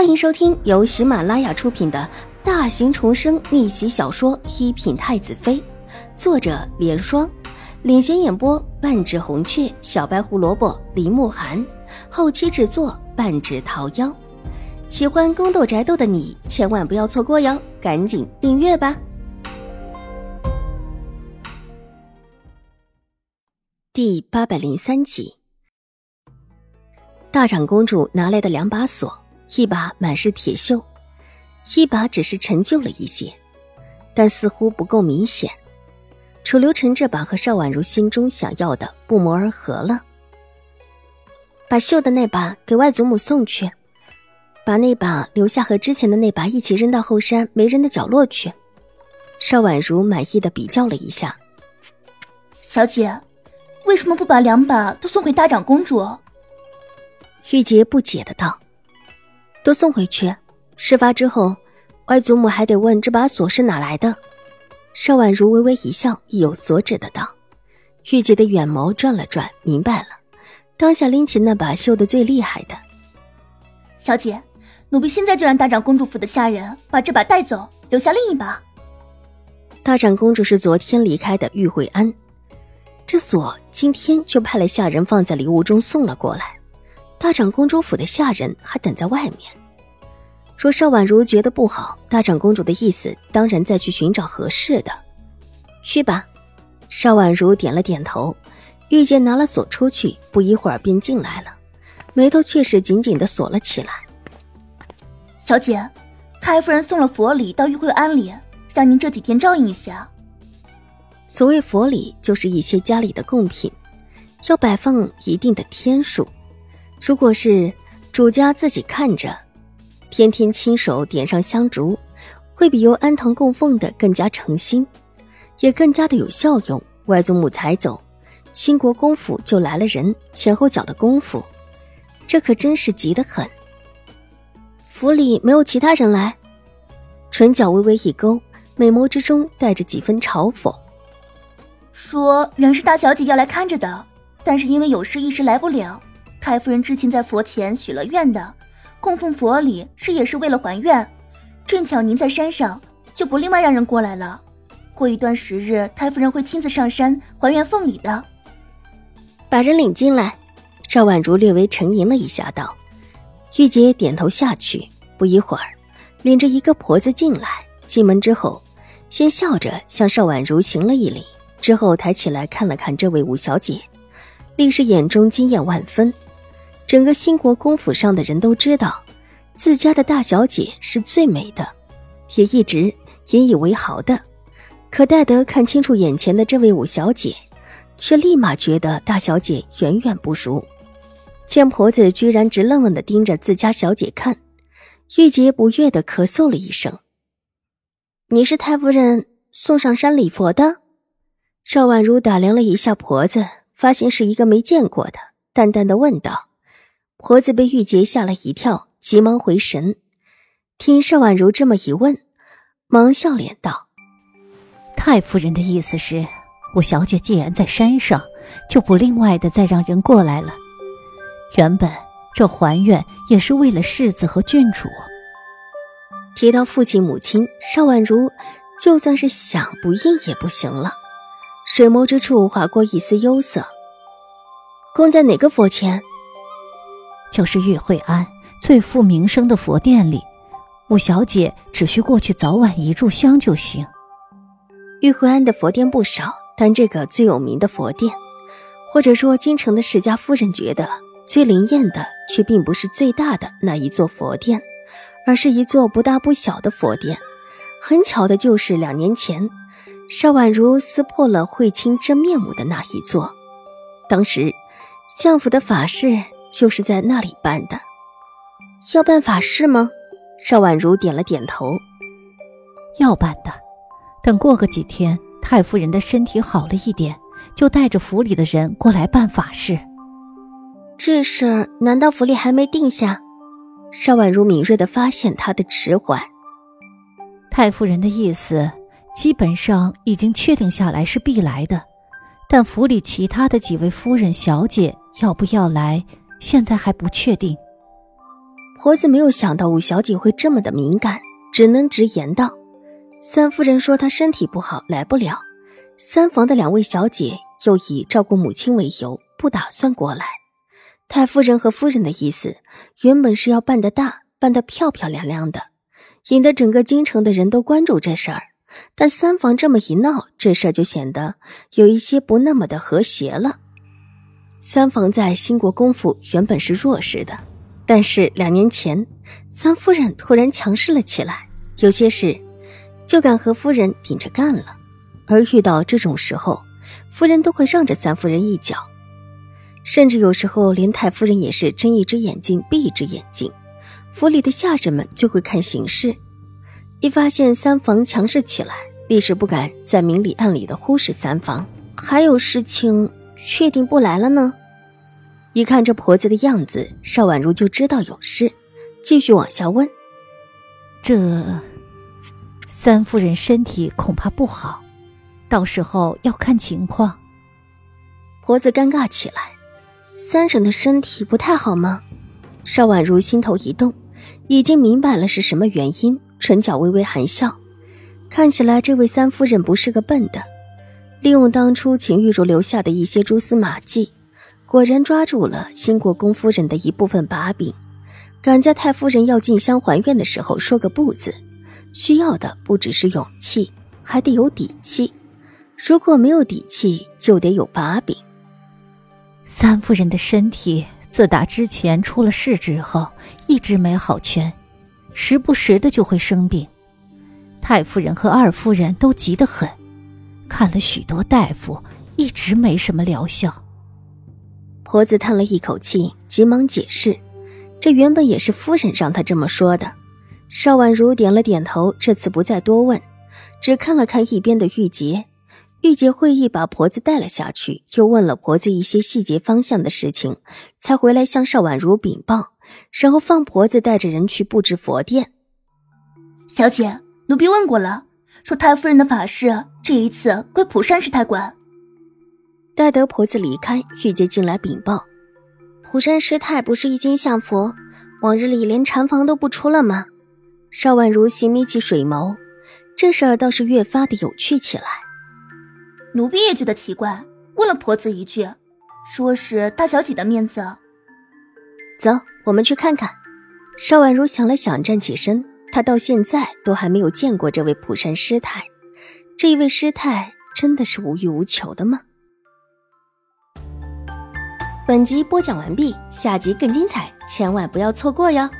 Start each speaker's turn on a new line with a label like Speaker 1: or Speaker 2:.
Speaker 1: 欢迎收听由喜马拉雅出品的大型重生逆袭小说《一品太子妃》，作者：莲霜，领衔演播：半指红雀、小白胡萝卜、林慕寒，后期制作：半指桃夭。喜欢宫斗宅斗的你千万不要错过哟，赶紧订阅吧！第八百零三集，大长公主拿来的两把锁。一把满是铁锈，一把只是陈旧了一些，但似乎不够明显。楚留臣这把和邵婉如心中想要的不谋而合了。把锈的那把给外祖母送去，把那把留下和之前的那把一起扔到后山没人的角落去。邵婉如满意的比较了一下，
Speaker 2: 小姐，为什么不把两把都送回大长公主？
Speaker 1: 玉洁不解的道。都送回去。事发之后，外祖母还得问这把锁是哪来的。邵婉如微微一笑，意有所指的道：“玉洁的眼眸转了转，明白了。当下拎起那把绣的最厉害的。
Speaker 2: 小姐，奴婢现在就让大长公主府的下人把这把带走，留下另一把。
Speaker 1: 大长公主是昨天离开的玉慧安，这锁今天就派了下人放在礼物中送了过来。”大长公主府的下人还等在外面。若邵婉如觉得不好，大长公主的意思当然再去寻找合适的。去吧。邵婉如点了点头。玉洁拿了锁出去，不一会儿便进来了，眉头却是紧紧的锁了起来。
Speaker 2: 小姐，太夫人送了佛礼到玉慧庵里，让您这几天照应一下。
Speaker 1: 所谓佛礼，就是一些家里的贡品，要摆放一定的天数。如果是主家自己看着，天天亲手点上香烛，会比由安堂供奉的更加诚心，也更加的有效用。外祖母才走，兴国公府就来了人，前后脚的功夫，这可真是急得很。府里没有其他人来，唇角微微一勾，美眸之中带着几分嘲讽，
Speaker 2: 说原是大小姐要来看着的，但是因为有事一时来不了。太夫人之前在佛前许了愿的，供奉佛礼是也是为了还愿。正巧您在山上，就不另外让人过来了。过一段时日，太夫人会亲自上山还愿奉礼的。
Speaker 1: 把人领进来。赵婉如略微沉吟了一下，道：“玉洁点头下去。不一会儿，领着一个婆子进来。进门之后，先笑着向邵婉如行了一礼，之后抬起来看了看这位五小姐，立时眼中惊艳万分。”整个兴国公府上的人都知道，自家的大小姐是最美的，也一直引以为豪的。可戴德看清楚眼前的这位五小姐，却立马觉得大小姐远远不如。见婆子居然直愣愣地盯着自家小姐看，玉洁不悦地咳嗽了一声：“你是太夫人送上山礼佛的？”赵婉如打量了一下婆子，发现是一个没见过的，淡淡的问道。婆子被玉洁吓了一跳，急忙回神。听邵婉如这么一问，忙笑脸道：“
Speaker 3: 太夫人的意思是，五小姐既然在山上，就不另外的再让人过来了。原本这还愿也是为了世子和郡主。”
Speaker 1: 提到父亲母亲，邵婉如就算是想不应也不行了，水眸之处划过一丝忧色。供在哪个佛前？
Speaker 3: 就是玉慧庵最负名声的佛殿里，五小姐只需过去早晚一炷香就行。
Speaker 1: 玉慧庵的佛殿不少，但这个最有名的佛殿，或者说京城的世家夫人觉得最灵验的，却并不是最大的那一座佛殿，而是一座不大不小的佛殿。很巧的就是两年前，邵婉如撕破了慧清真面目的那一座，当时相府的法事。就是在那里办的，要办法事吗？邵婉如点了点头。
Speaker 3: 要办的，等过个几天，太夫人的身体好了一点，就带着府里的人过来办法事。
Speaker 1: 这事儿难道府里还没定下？邵婉如敏锐的发现他的迟缓。
Speaker 3: 太夫人的意思，基本上已经确定下来是必来的，但府里其他的几位夫人、小姐要不要来？现在还不确定。
Speaker 1: 婆子没有想到五小姐会这么的敏感，只能直言道：“三夫人说她身体不好，来不了。三房的两位小姐又以照顾母亲为由，不打算过来。太夫人和夫人的意思，原本是要办得大，办得漂漂亮亮的，引得整个京城的人都关注这事儿。但三房这么一闹，这事儿就显得有一些不那么的和谐了。三房在兴国公府原本是弱势的。”但是两年前，三夫人突然强势了起来，有些事就敢和夫人顶着干了。而遇到这种时候，夫人都会让着三夫人一脚，甚至有时候连太夫人也是睁一只眼睛闭一只眼睛。府里的下人们就会看形势，一发现三房强势起来，立时不敢再明里暗里的忽视三房。还有事情，确定不来了呢？一看这婆子的样子，邵婉如就知道有事，继续往下问：“
Speaker 3: 这三夫人身体恐怕不好，到时候要看情况。”
Speaker 1: 婆子尴尬起来：“三婶的身体不太好吗？”邵婉如心头一动，已经明白了是什么原因，唇角微微含笑，看起来这位三夫人不是个笨的，利用当初秦玉茹留下的一些蛛丝马迹。果然抓住了新国公夫人的一部分把柄，赶在太夫人要进香还愿的时候说个不字。需要的不只是勇气，还得有底气。如果没有底气，就得有把柄。
Speaker 3: 三夫人的身体自打之前出了事之后，一直没好全，时不时的就会生病。太夫人和二夫人都急得很，看了许多大夫，一直没什么疗效。
Speaker 1: 婆子叹了一口气，急忙解释：“这原本也是夫人让她这么说的。”邵婉如点了点头，这次不再多问，只看了看一边的玉洁。玉洁会意把婆子带了下去，又问了婆子一些细节方向的事情，才回来向邵婉如禀报，然后放婆子带着人去布置佛殿。
Speaker 2: 小姐，奴婢问过了，说太夫人的法事这一次归普山师太管。
Speaker 1: 待得婆子离开，玉洁进来禀报：“普山师太不是一心向佛，往日里连禅房都不出了吗？”邵婉如细眯起水眸，这事儿倒是越发的有趣起来。
Speaker 2: 奴婢也觉得奇怪，问了婆子一句，说是大小姐的面子。
Speaker 1: 走，我们去看看。邵婉如想了想，站起身。他到现在都还没有见过这位普山师太，这一位师太真的是无欲无求的吗？本集播讲完毕，下集更精彩，千万不要错过哟！